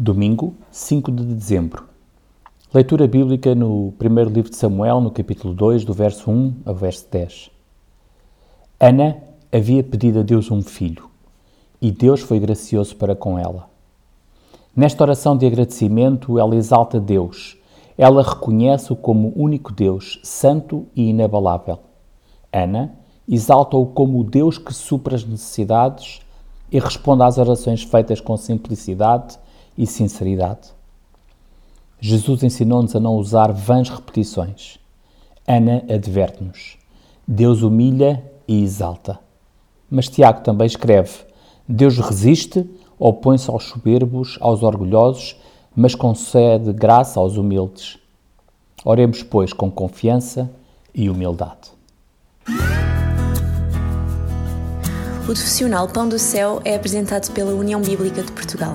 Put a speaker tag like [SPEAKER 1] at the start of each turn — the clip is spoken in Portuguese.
[SPEAKER 1] Domingo, 5 de dezembro. Leitura bíblica no primeiro livro de Samuel, no capítulo 2, do verso 1 ao verso 10. Ana havia pedido a Deus um filho e Deus foi gracioso para com ela. Nesta oração de agradecimento, ela exalta Deus. Ela reconhece-o como único Deus, santo e inabalável. Ana exalta-o como o Deus que supra as necessidades e responde às orações feitas com simplicidade e sinceridade. Jesus ensinou-nos a não usar vãs repetições. Ana adverte-nos. Deus humilha e exalta. Mas Tiago também escreve: Deus resiste, opõe-se aos soberbos, aos orgulhosos, mas concede graça aos humildes. Oremos, pois, com confiança e humildade.
[SPEAKER 2] O profissional Pão do Céu é apresentado pela União Bíblica de Portugal.